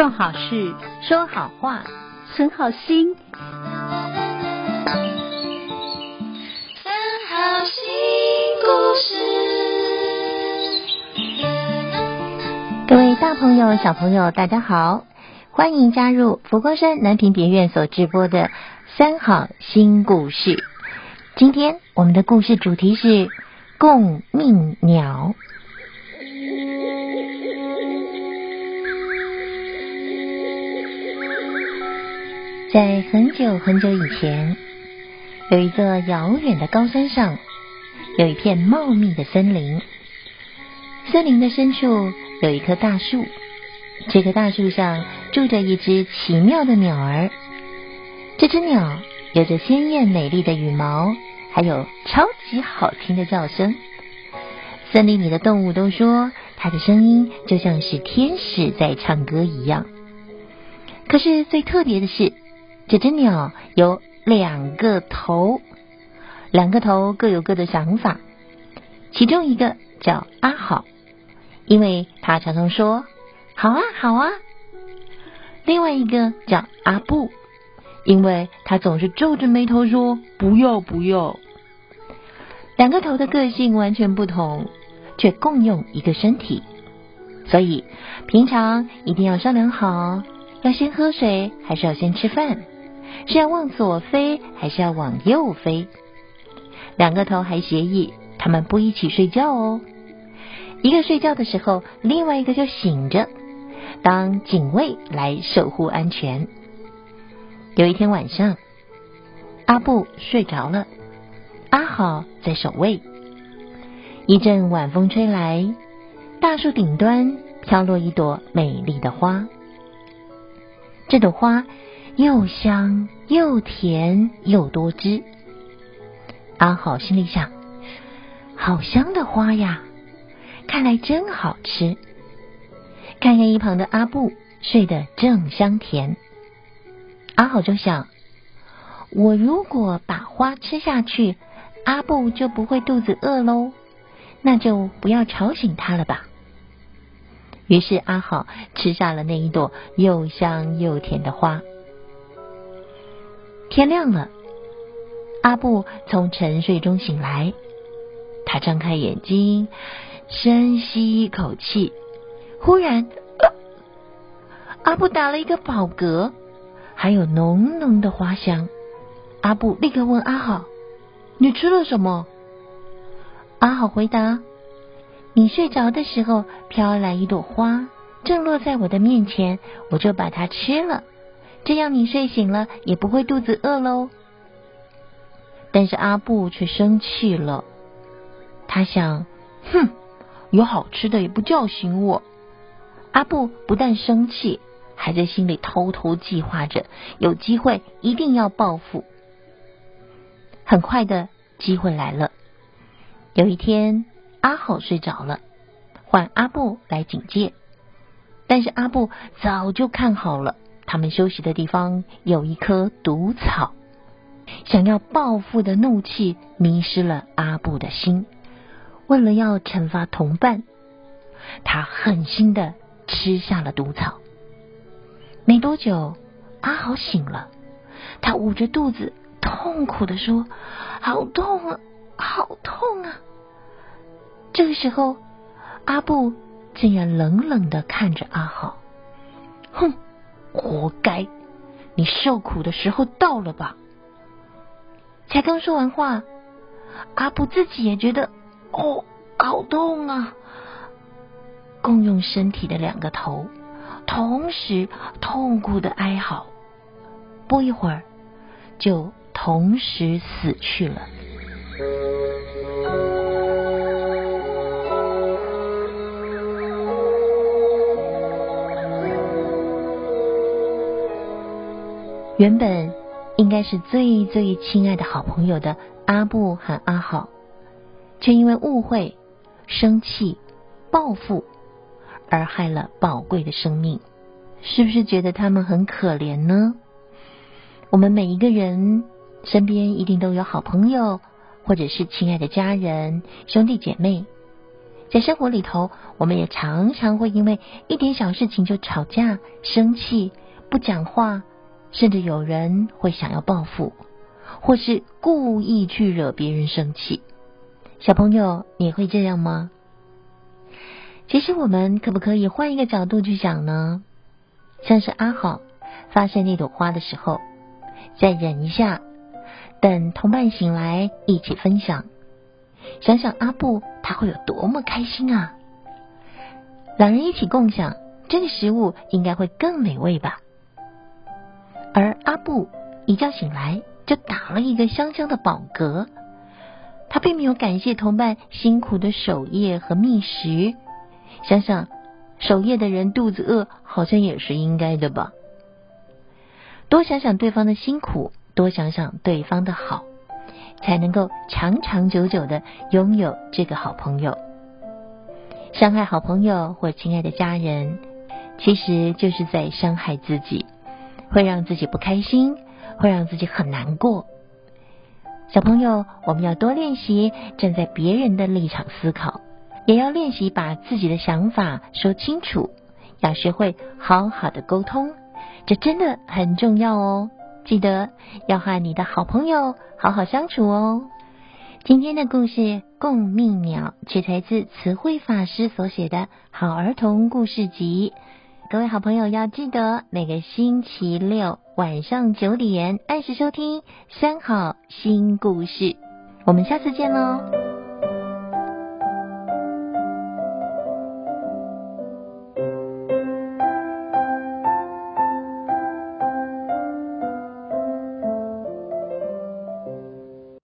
做好事，说好话，存好心。三好新故事。各位大朋友、小朋友，大家好，欢迎加入佛光山南屏别院所直播的三好新故事。今天我们的故事主题是共命鸟。在很久很久以前，有一座遥远的高山上，有一片茂密的森林。森林的深处有一棵大树，这棵大树上住着一只奇妙的鸟儿。这只鸟有着鲜艳美丽的羽毛，还有超级好听的叫声。森林里的动物都说，它的声音就像是天使在唱歌一样。可是最特别的是，这只鸟有两个头，两个头各有各的想法。其中一个叫阿好，因为他常常说“好啊，好啊”；另外一个叫阿布，因为他总是皱着眉头说“不要，不要”。两个头的个性完全不同，却共用一个身体，所以平常一定要商量好，要先喝水还是要先吃饭。是要往左飞还是要往右飞？两个头还协议，他们不一起睡觉哦。一个睡觉的时候，另外一个就醒着，当警卫来守护安全。有一天晚上，阿布睡着了，阿好在守卫。一阵晚风吹来，大树顶端飘落一朵美丽的花。这朵花。又香又甜又多汁，阿好心里想：好香的花呀，看来真好吃。看看一旁的阿布睡得正香甜，阿好就想：我如果把花吃下去，阿布就不会肚子饿喽，那就不要吵醒他了吧。于是阿好吃下了那一朵又香又甜的花。天亮了，阿布从沉睡中醒来，他张开眼睛，深吸一口气，忽然，阿布打了一个饱嗝，还有浓浓的花香。阿布立刻问阿好：“你吃了什么？”阿好回答：“你睡着的时候，飘来一朵花，正落在我的面前，我就把它吃了。”这样你睡醒了也不会肚子饿喽。但是阿布却生气了，他想：哼，有好吃的也不叫醒我。阿布不但生气，还在心里偷偷计划着，有机会一定要报复。很快的机会来了，有一天阿好睡着了，换阿布来警戒，但是阿布早就看好了。他们休息的地方有一棵毒草，想要报复的怒气迷失了阿布的心。为了要惩罚同伴，他狠心的吃下了毒草。没多久，阿豪醒了，他捂着肚子，痛苦的说：“好痛啊，好痛啊！”这个时候，阿布竟然冷冷的看着阿豪，哼。活该！你受苦的时候到了吧？才刚说完话，阿布自己也觉得哦，好痛啊！共用身体的两个头，同时痛苦的哀嚎，不一会儿就同时死去了。原本应该是最最亲爱的好朋友的阿布和阿好，却因为误会、生气、报复而害了宝贵的生命，是不是觉得他们很可怜呢？我们每一个人身边一定都有好朋友，或者是亲爱的家人、兄弟姐妹，在生活里头，我们也常常会因为一点小事情就吵架、生气、不讲话，甚至有人会想要报复，或是故意去惹别人生气。小朋友，你会这样吗？其实，我们可不可以换一个角度去想呢？像是阿好发现那朵花的时候，再忍一下，等同伴醒来一起分享。想想阿布他会有多么开心啊！两人一起共享这个食物，应该会更美味吧。而阿布一觉醒来就打了一个香香的饱嗝，他并没有感谢同伴辛苦的守夜和觅食。想想守夜的人肚子饿，好像也是应该的吧。多想想对方的辛苦，多想想对方的好。才能够长长久久的拥有这个好朋友。伤害好朋友或亲爱的家人，其实就是在伤害自己，会让自己不开心，会让自己很难过。小朋友，我们要多练习站在别人的立场思考，也要练习把自己的想法说清楚，要学会好好的沟通，这真的很重要哦。记得要和你的好朋友好好相处哦。今天的故事《共命鸟》取材自词汇法师所写的好儿童故事集。各位好朋友要记得每个星期六晚上九点按时收听三好新故事。我们下次见喽。